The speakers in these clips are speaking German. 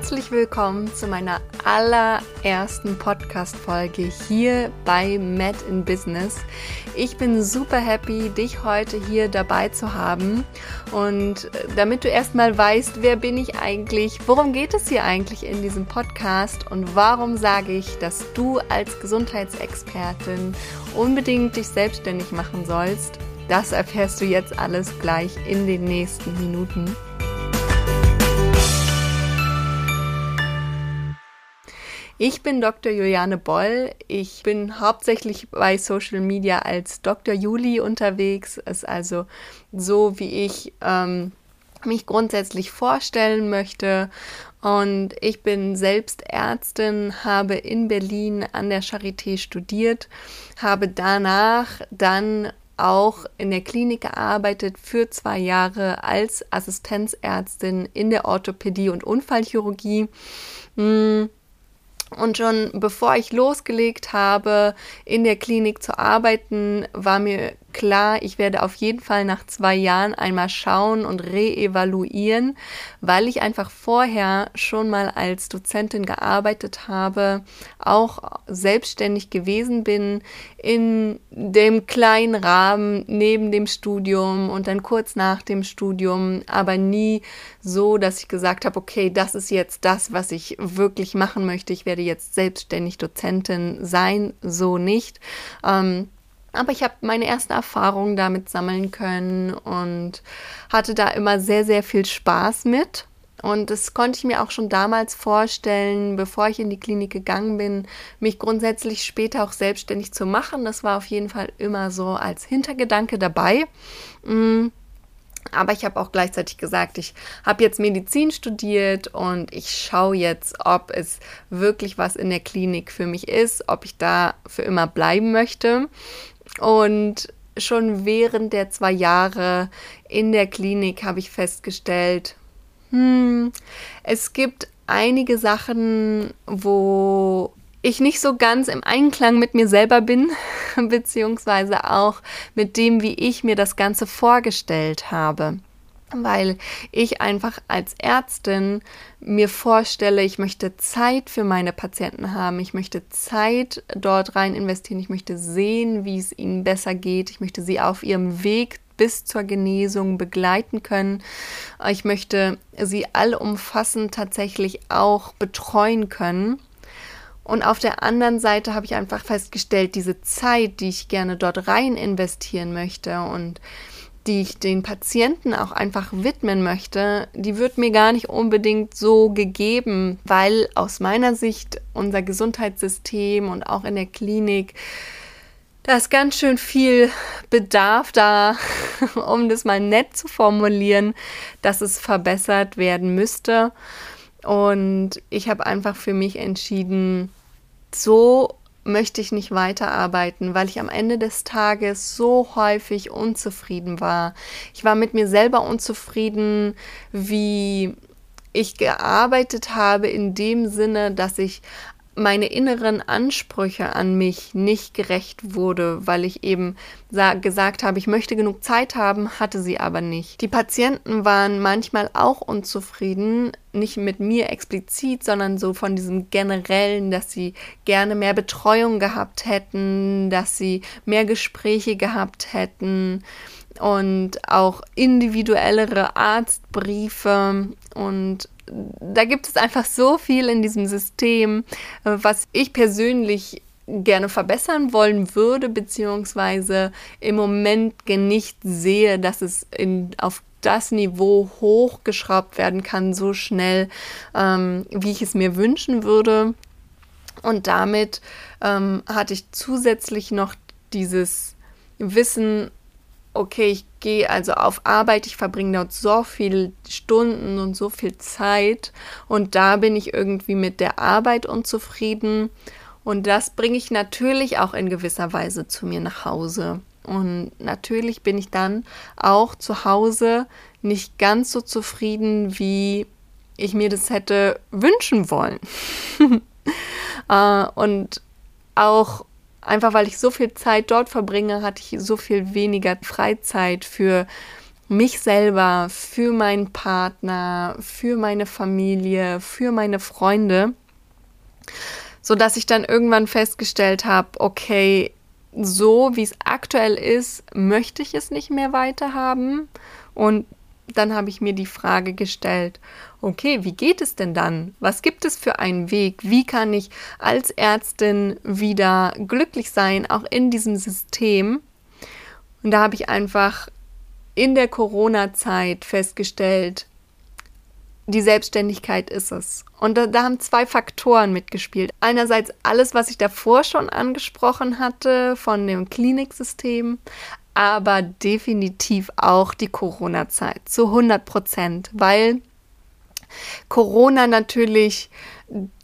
Herzlich willkommen zu meiner allerersten Podcast-Folge hier bei Mad in Business. Ich bin super happy, dich heute hier dabei zu haben. Und äh, damit du erstmal weißt, wer bin ich eigentlich, worum geht es hier eigentlich in diesem Podcast und warum sage ich, dass du als Gesundheitsexpertin unbedingt dich selbstständig machen sollst, das erfährst du jetzt alles gleich in den nächsten Minuten. Ich bin Dr. Juliane Boll. Ich bin hauptsächlich bei Social Media als Dr. Juli unterwegs. Ist also so, wie ich ähm, mich grundsätzlich vorstellen möchte. Und ich bin selbst Ärztin, habe in Berlin an der Charité studiert, habe danach dann auch in der Klinik gearbeitet für zwei Jahre als Assistenzärztin in der Orthopädie und Unfallchirurgie. Hm und schon bevor ich losgelegt habe, in der Klinik zu arbeiten, war mir klar, ich werde auf jeden Fall nach zwei Jahren einmal schauen und reevaluieren, weil ich einfach vorher schon mal als Dozentin gearbeitet habe, auch selbstständig gewesen bin in dem kleinen Rahmen neben dem Studium und dann kurz nach dem Studium, aber nie so, dass ich gesagt habe, okay, das ist jetzt das, was ich wirklich machen möchte. Ich werde jetzt selbstständig Dozentin sein, so nicht. Ähm, aber ich habe meine ersten Erfahrungen damit sammeln können und hatte da immer sehr, sehr viel Spaß mit. Und das konnte ich mir auch schon damals vorstellen, bevor ich in die Klinik gegangen bin, mich grundsätzlich später auch selbstständig zu machen. Das war auf jeden Fall immer so als Hintergedanke dabei. Mm. Aber ich habe auch gleichzeitig gesagt, ich habe jetzt Medizin studiert und ich schaue jetzt, ob es wirklich was in der Klinik für mich ist, ob ich da für immer bleiben möchte. Und schon während der zwei Jahre in der Klinik habe ich festgestellt, hm, es gibt einige Sachen, wo ich nicht so ganz im Einklang mit mir selber bin, beziehungsweise auch mit dem, wie ich mir das Ganze vorgestellt habe weil ich einfach als Ärztin mir vorstelle, ich möchte Zeit für meine Patienten haben, ich möchte Zeit dort rein investieren, ich möchte sehen, wie es ihnen besser geht, ich möchte sie auf ihrem Weg bis zur Genesung begleiten können. Ich möchte sie allumfassend tatsächlich auch betreuen können. Und auf der anderen Seite habe ich einfach festgestellt, diese Zeit, die ich gerne dort rein investieren möchte und die ich den Patienten auch einfach widmen möchte, die wird mir gar nicht unbedingt so gegeben, weil aus meiner Sicht unser Gesundheitssystem und auch in der Klinik da ist ganz schön viel Bedarf da, um das mal nett zu formulieren, dass es verbessert werden müsste. Und ich habe einfach für mich entschieden, so möchte ich nicht weiterarbeiten, weil ich am Ende des Tages so häufig unzufrieden war. Ich war mit mir selber unzufrieden, wie ich gearbeitet habe in dem Sinne, dass ich meine inneren Ansprüche an mich nicht gerecht wurde, weil ich eben gesagt habe, ich möchte genug Zeit haben, hatte sie aber nicht. Die Patienten waren manchmal auch unzufrieden, nicht mit mir explizit, sondern so von diesem generellen, dass sie gerne mehr Betreuung gehabt hätten, dass sie mehr Gespräche gehabt hätten und auch individuellere Arztbriefe und da gibt es einfach so viel in diesem System, äh, was ich persönlich gerne verbessern wollen würde, beziehungsweise im Moment nicht sehe, dass es in, auf das Niveau hochgeschraubt werden kann, so schnell, ähm, wie ich es mir wünschen würde. Und damit ähm, hatte ich zusätzlich noch dieses Wissen, okay, ich gehe also auf Arbeit, ich verbringe dort so viele Stunden und so viel Zeit und da bin ich irgendwie mit der Arbeit unzufrieden und das bringe ich natürlich auch in gewisser Weise zu mir nach Hause. Und natürlich bin ich dann auch zu Hause nicht ganz so zufrieden, wie ich mir das hätte wünschen wollen. Äh, und auch einfach weil ich so viel Zeit dort verbringe, hatte ich so viel weniger Freizeit für mich selber, für meinen Partner, für meine Familie, für meine Freunde, so dass ich dann irgendwann festgestellt habe, okay, so wie es aktuell ist, möchte ich es nicht mehr weiterhaben. Und dann habe ich mir die Frage gestellt, okay, wie geht es denn dann? Was gibt es für einen Weg? Wie kann ich als Ärztin wieder glücklich sein, auch in diesem System? Und da habe ich einfach in der Corona-Zeit festgestellt, die Selbstständigkeit ist es. Und da, da, haben zwei Faktoren mitgespielt. Einerseits alles, was ich davor schon angesprochen hatte von dem Kliniksystem, aber definitiv auch die Corona-Zeit zu 100 Prozent, weil Corona natürlich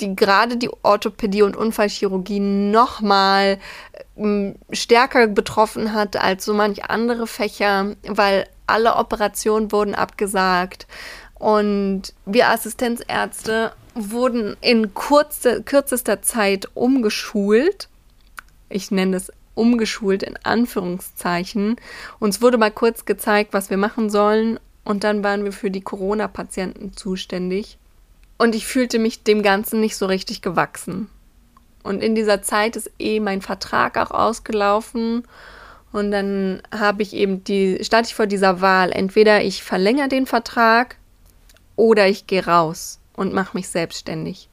die gerade die Orthopädie und Unfallchirurgie nochmal ähm, stärker betroffen hat als so manch andere Fächer, weil alle Operationen wurden abgesagt und wir Assistenzärzte wurden in kurze, kürzester Zeit umgeschult. Ich nenne es umgeschult in Anführungszeichen. Uns wurde mal kurz gezeigt, was wir machen sollen und dann waren wir für die Corona-Patienten zuständig. Und ich fühlte mich dem Ganzen nicht so richtig gewachsen. Und in dieser Zeit ist eh mein Vertrag auch ausgelaufen. Und dann habe ich eben die, stand ich vor dieser Wahl. Entweder ich verlängere den Vertrag oder ich gehe raus und mache mich selbstständig.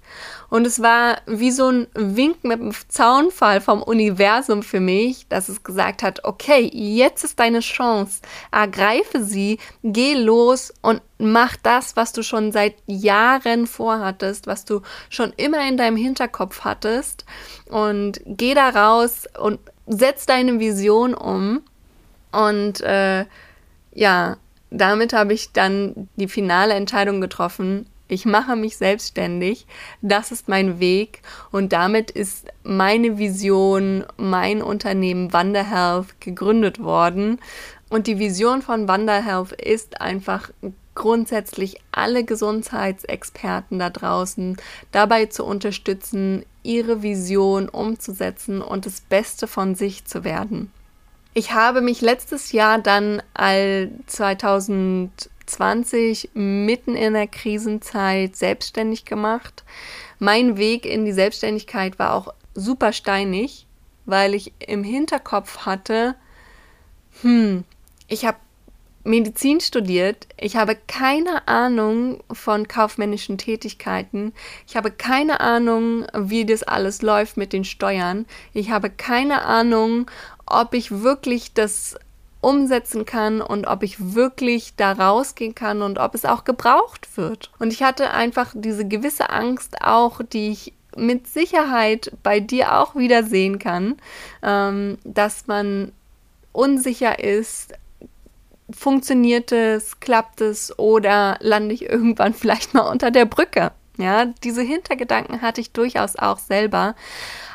Und es war wie so ein Wink mit dem Zaunfall vom Universum für mich, dass es gesagt hat, okay, jetzt ist deine Chance, ergreife sie, geh los und mach das, was du schon seit Jahren vorhattest, was du schon immer in deinem Hinterkopf hattest. Und geh da raus und setz deine Vision um. Und äh, ja, damit habe ich dann die finale Entscheidung getroffen, ich mache mich selbstständig. Das ist mein Weg und damit ist meine Vision, mein Unternehmen Wanderhealth gegründet worden. Und die Vision von Wanderhealth ist einfach grundsätzlich alle Gesundheitsexperten da draußen dabei zu unterstützen, ihre Vision umzusetzen und das Beste von sich zu werden. Ich habe mich letztes Jahr dann all 2000 20 mitten in der Krisenzeit selbstständig gemacht. Mein Weg in die Selbstständigkeit war auch super steinig, weil ich im Hinterkopf hatte, hm, ich habe Medizin studiert, ich habe keine Ahnung von kaufmännischen Tätigkeiten, ich habe keine Ahnung, wie das alles läuft mit den Steuern, ich habe keine Ahnung, ob ich wirklich das umsetzen kann und ob ich wirklich da rausgehen kann und ob es auch gebraucht wird. Und ich hatte einfach diese gewisse Angst auch, die ich mit Sicherheit bei dir auch wieder sehen kann, ähm, dass man unsicher ist, funktioniert es, klappt es oder lande ich irgendwann vielleicht mal unter der Brücke. Ja, diese Hintergedanken hatte ich durchaus auch selber.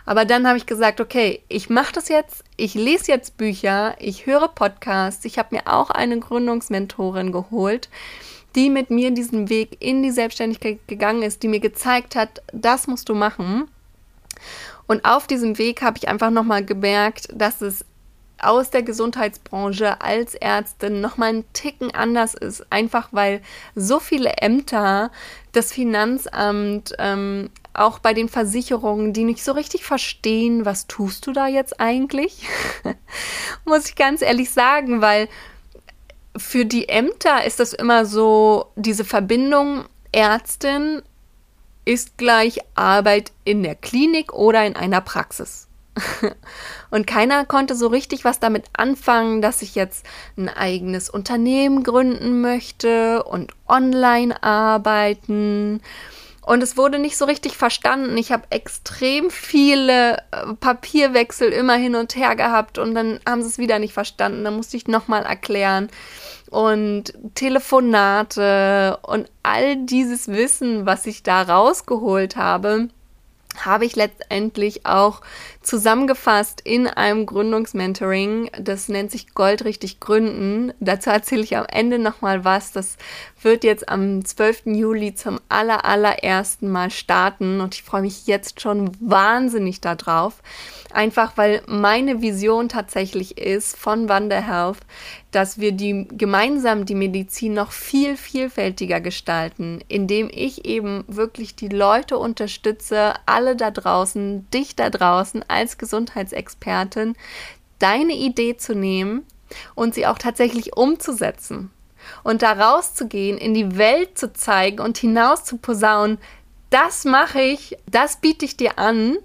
Aber dann habe ich gesagt, okay, ich mache das jetzt, ich lese jetzt Bücher, ich höre Podcasts, ich habe mir auch eine Gründungsmentorin geholt, die mit mir diesen Weg in die Selbstständigkeit gegangen ist, die mir gezeigt hat, das musst du machen. Und auf diesem Weg habe ich einfach nochmal gemerkt, dass es aus der Gesundheitsbranche als Ärztin nochmal einen Ticken anders ist. Einfach weil so viele Ämter, das Finanzamt, ähm, auch bei den Versicherungen, die nicht so richtig verstehen, was tust du da jetzt eigentlich? Muss ich ganz ehrlich sagen, weil für die Ämter ist das immer so, diese Verbindung Ärztin ist gleich Arbeit in der Klinik oder in einer Praxis. Und keiner konnte so richtig was damit anfangen, dass ich jetzt ein eigenes Unternehmen gründen möchte und online arbeiten und es wurde nicht so richtig verstanden. Ich habe extrem viele äh, Papierwechsel immer hin und her gehabt und dann haben sie es wieder nicht verstanden. Dann musste ich nochmal erklären. Und Telefonate und all dieses Wissen, was ich da rausgeholt habe, habe ich letztendlich auch zusammengefasst in einem Gründungsmentoring. Das nennt sich Goldrichtig Gründen. Dazu erzähle ich am Ende nochmal was. Das wird jetzt am 12. Juli zum aller, allerersten Mal starten und ich freue mich jetzt schon wahnsinnig darauf. Einfach weil meine Vision tatsächlich ist von Wonder Health, dass wir die gemeinsam die Medizin noch viel vielfältiger gestalten, indem ich eben wirklich die Leute unterstütze, alle da draußen, dich da draußen als Gesundheitsexpertin, deine Idee zu nehmen und sie auch tatsächlich umzusetzen und da rauszugehen, in die Welt zu zeigen und hinaus zu posaunen, das mache ich, das biete ich dir an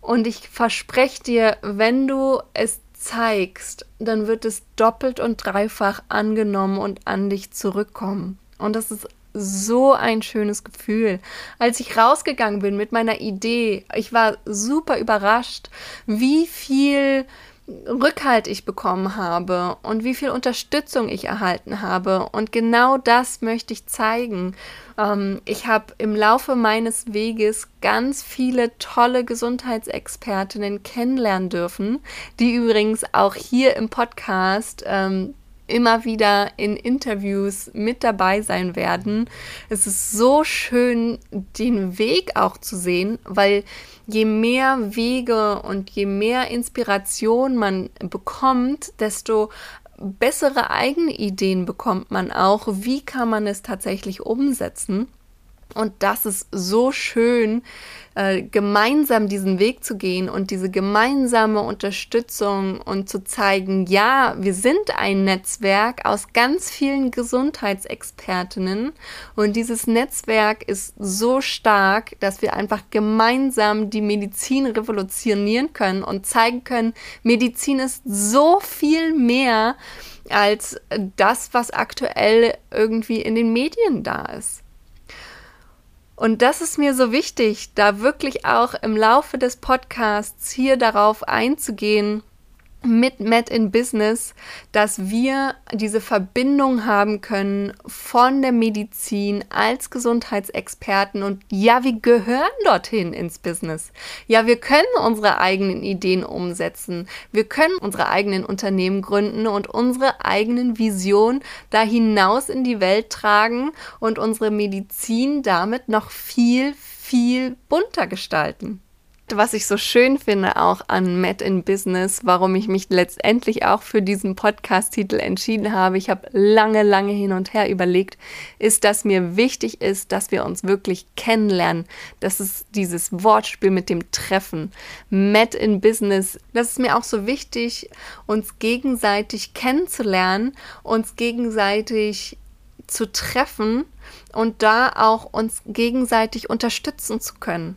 und ich verspreche dir, wenn du es zeigst, dann wird es doppelt und dreifach angenommen und an dich zurückkommen. Und das ist so ein schönes Gefühl. Als ich rausgegangen bin mit meiner Idee, ich war super überrascht, wie viel Rückhalt ich bekommen habe und wie viel Unterstützung ich erhalten habe. Und genau das möchte ich zeigen. Ähm, ich habe im Laufe meines Weges ganz viele tolle Gesundheitsexpertinnen kennenlernen dürfen, die übrigens auch hier im Podcast ähm, immer wieder in Interviews mit dabei sein werden. Es ist so schön, den Weg auch zu sehen, weil je mehr Wege und je mehr Inspiration man bekommt, desto bessere eigene Ideen bekommt man auch. Wie kann man es tatsächlich umsetzen? Und das ist so schön, äh, gemeinsam diesen Weg zu gehen und diese gemeinsame Unterstützung und zu zeigen, ja, wir sind ein Netzwerk aus ganz vielen Gesundheitsexpertinnen und dieses Netzwerk ist so stark, dass wir einfach gemeinsam die Medizin revolutionieren können und zeigen können, Medizin ist so viel mehr als das, was aktuell irgendwie in den Medien da ist. Und das ist mir so wichtig, da wirklich auch im Laufe des Podcasts hier darauf einzugehen, mit Met in Business, dass wir diese Verbindung haben können von der Medizin als Gesundheitsexperten und ja, wir gehören dorthin ins Business. Ja, wir können unsere eigenen Ideen umsetzen. Wir können unsere eigenen Unternehmen gründen und unsere eigenen Visionen da hinaus in die Welt tragen und unsere Medizin damit noch viel, viel bunter gestalten was ich so schön finde auch an Met in Business, warum ich mich letztendlich auch für diesen Podcast-Titel entschieden habe, ich habe lange, lange hin und her überlegt, ist, dass mir wichtig ist, dass wir uns wirklich kennenlernen. Das ist dieses Wortspiel mit dem Treffen. Met in Business, das ist mir auch so wichtig, uns gegenseitig kennenzulernen, uns gegenseitig zu treffen und da auch uns gegenseitig unterstützen zu können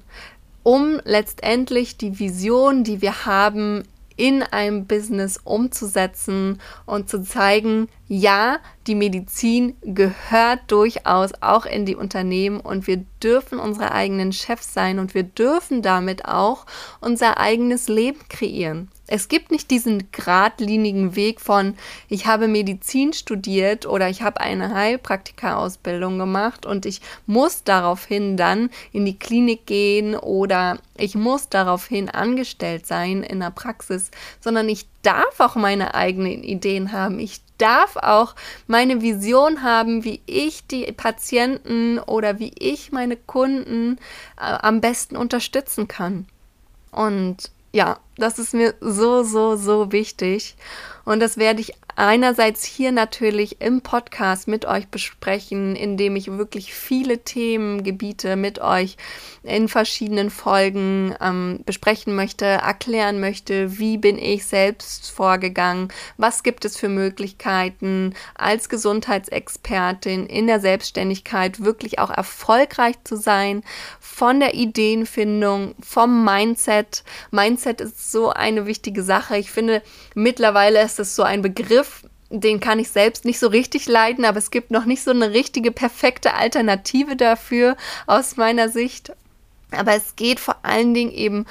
um letztendlich die Vision, die wir haben, in einem Business umzusetzen und zu zeigen, ja, die Medizin gehört durchaus auch in die Unternehmen und wir dürfen unsere eigenen Chefs sein und wir dürfen damit auch unser eigenes Leben kreieren. Es gibt nicht diesen geradlinigen Weg von, ich habe Medizin studiert oder ich habe eine Heilpraktika-Ausbildung gemacht und ich muss daraufhin dann in die Klinik gehen oder ich muss daraufhin angestellt sein in der Praxis, sondern ich darf auch meine eigenen Ideen haben. Ich darf auch meine Vision haben, wie ich die Patienten oder wie ich meine Kunden äh, am besten unterstützen kann. Und ja, das ist mir so, so, so wichtig. Und das werde ich einerseits hier natürlich im Podcast mit euch besprechen, indem ich wirklich viele Themengebiete mit euch in verschiedenen Folgen ähm, besprechen möchte, erklären möchte, wie bin ich selbst vorgegangen, was gibt es für Möglichkeiten als Gesundheitsexpertin in der Selbstständigkeit wirklich auch erfolgreich zu sein, von der Ideenfindung, vom Mindset. Mindset ist so eine wichtige Sache. Ich finde, mittlerweile ist es so ein Begriff, den kann ich selbst nicht so richtig leiden, aber es gibt noch nicht so eine richtige perfekte Alternative dafür aus meiner Sicht. Aber es geht vor allen Dingen eben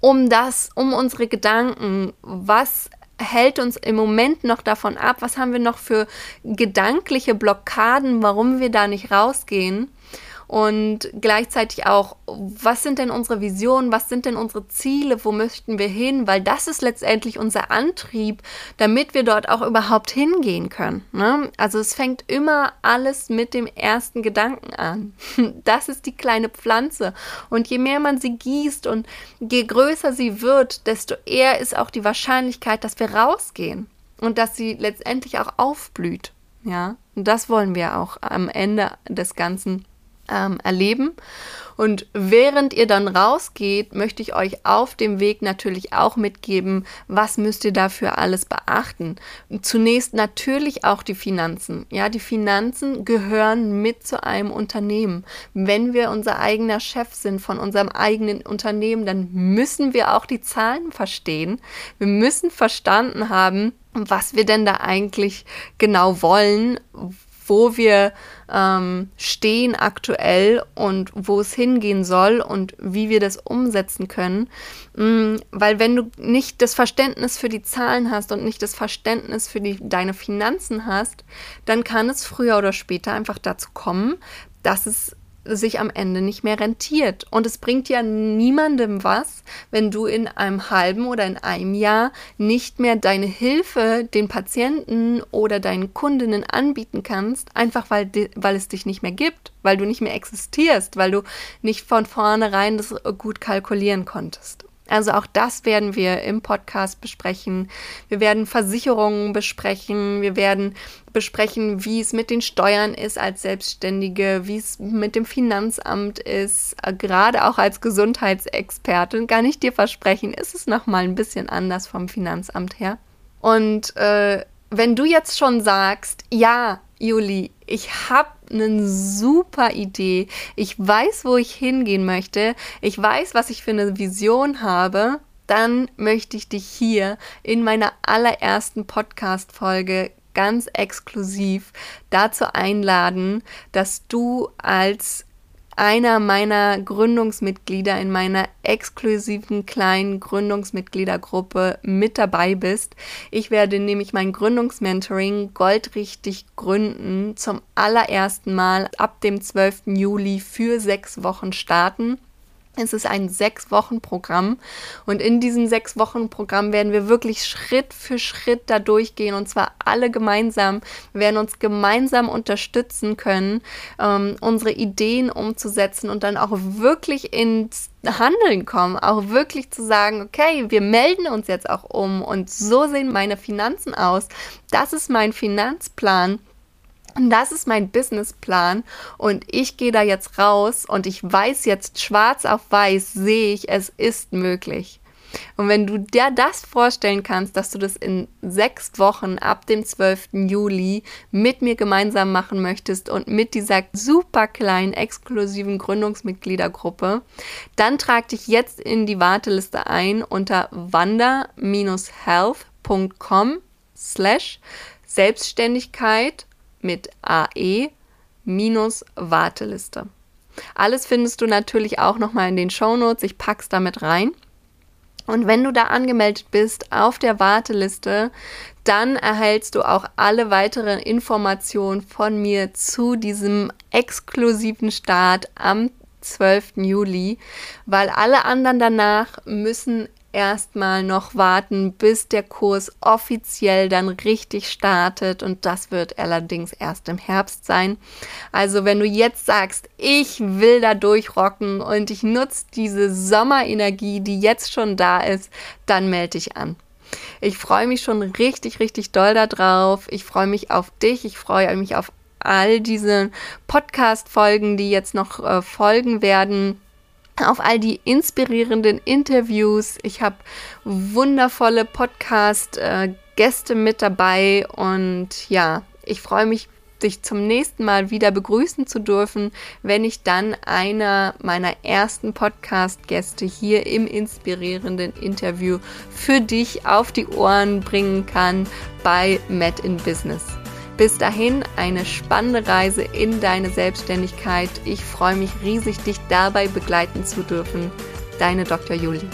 um das, um unsere Gedanken. Was hält uns im Moment noch davon ab? Was haben wir noch für gedankliche Blockaden, warum wir da nicht rausgehen? Und gleichzeitig auch, was sind denn unsere Visionen, was sind denn unsere Ziele, wo möchten wir hin, weil das ist letztendlich unser Antrieb, damit wir dort auch überhaupt hingehen können. Ne? Also es fängt immer alles mit dem ersten Gedanken an. Das ist die kleine Pflanze und je mehr man sie gießt und je größer sie wird, desto eher ist auch die Wahrscheinlichkeit, dass wir rausgehen und dass sie letztendlich auch aufblüht. Ja, und das wollen wir auch am Ende des Ganzen ähm, erleben. Und während ihr dann rausgeht, möchte ich euch auf dem Weg natürlich auch mitgeben, was müsst ihr dafür alles beachten. Zunächst natürlich auch die Finanzen. Ja, die Finanzen gehören mit zu einem Unternehmen. Wenn wir unser eigener Chef sind von unserem eigenen Unternehmen, dann müssen wir auch die Zahlen verstehen. Wir müssen verstanden haben, was wir denn da eigentlich genau wollen, wo wir ähm, stehen aktuell und wo es hingehen soll und wie wir das umsetzen können. Mhm, weil wenn du nicht das Verständnis für die Zahlen hast und nicht das Verständnis für die, deine Finanzen hast, dann kann es früher oder später einfach dazu kommen, dass es sich am Ende nicht mehr rentiert. Und es bringt ja niemandem was, wenn du in einem halben oder in einem Jahr nicht mehr deine Hilfe den Patienten oder deinen Kundinnen anbieten kannst, einfach weil, weil es dich nicht mehr gibt, weil du nicht mehr existierst, weil du nicht von vornherein das gut kalkulieren konntest. Also auch das werden wir im Podcast besprechen. Wir werden Versicherungen besprechen. Wir werden besprechen, wie es mit den Steuern ist als Selbstständige, wie es mit dem Finanzamt ist. Gerade auch als Gesundheitsexpertin kann ich dir versprechen, ist es noch mal ein bisschen anders vom Finanzamt her. Und äh, wenn du jetzt schon sagst, ja, Juli, ich habe eine super Idee. Ich weiß, wo ich hingehen möchte. Ich weiß, was ich für eine Vision habe. Dann möchte ich dich hier in meiner allerersten Podcast-Folge ganz exklusiv dazu einladen, dass du als einer meiner Gründungsmitglieder in meiner exklusiven kleinen Gründungsmitgliedergruppe mit dabei bist. Ich werde nämlich mein Gründungsmentoring Goldrichtig gründen zum allerersten Mal ab dem 12. Juli für sechs Wochen starten. Es ist ein sechs Wochen Programm und in diesem sechs Wochen Programm werden wir wirklich Schritt für Schritt da durchgehen und zwar alle gemeinsam. Wir werden uns gemeinsam unterstützen können, ähm, unsere Ideen umzusetzen und dann auch wirklich ins Handeln kommen, auch wirklich zu sagen, okay, wir melden uns jetzt auch um und so sehen meine Finanzen aus. Das ist mein Finanzplan und das ist mein Businessplan und ich gehe da jetzt raus und ich weiß jetzt schwarz auf weiß, sehe ich, es ist möglich. Und wenn du dir das vorstellen kannst, dass du das in sechs Wochen ab dem 12. Juli mit mir gemeinsam machen möchtest und mit dieser super kleinen exklusiven Gründungsmitgliedergruppe, dann trag dich jetzt in die Warteliste ein unter wander-health.com slash Selbstständigkeit mit AE minus Warteliste. Alles findest du natürlich auch nochmal in den Shownotes. Ich pack's damit rein. Und wenn du da angemeldet bist auf der Warteliste, dann erhältst du auch alle weiteren Informationen von mir zu diesem exklusiven Start am 12. Juli, weil alle anderen danach müssen erstmal noch warten, bis der Kurs offiziell dann richtig startet und das wird allerdings erst im Herbst sein. Also wenn du jetzt sagst, ich will da durchrocken und ich nutze diese Sommerenergie, die jetzt schon da ist, dann melde dich an. Ich freue mich schon richtig, richtig doll darauf. Ich freue mich auf dich. Ich freue mich auf all diese Podcast-Folgen, die jetzt noch äh, folgen werden auf all die inspirierenden Interviews. Ich habe wundervolle Podcast-Gäste mit dabei und ja, ich freue mich, dich zum nächsten Mal wieder begrüßen zu dürfen, wenn ich dann einer meiner ersten Podcast-Gäste hier im inspirierenden Interview für dich auf die Ohren bringen kann bei Met in Business. Bis dahin eine spannende Reise in deine Selbstständigkeit. Ich freue mich riesig, dich dabei begleiten zu dürfen. Deine Dr. Julie.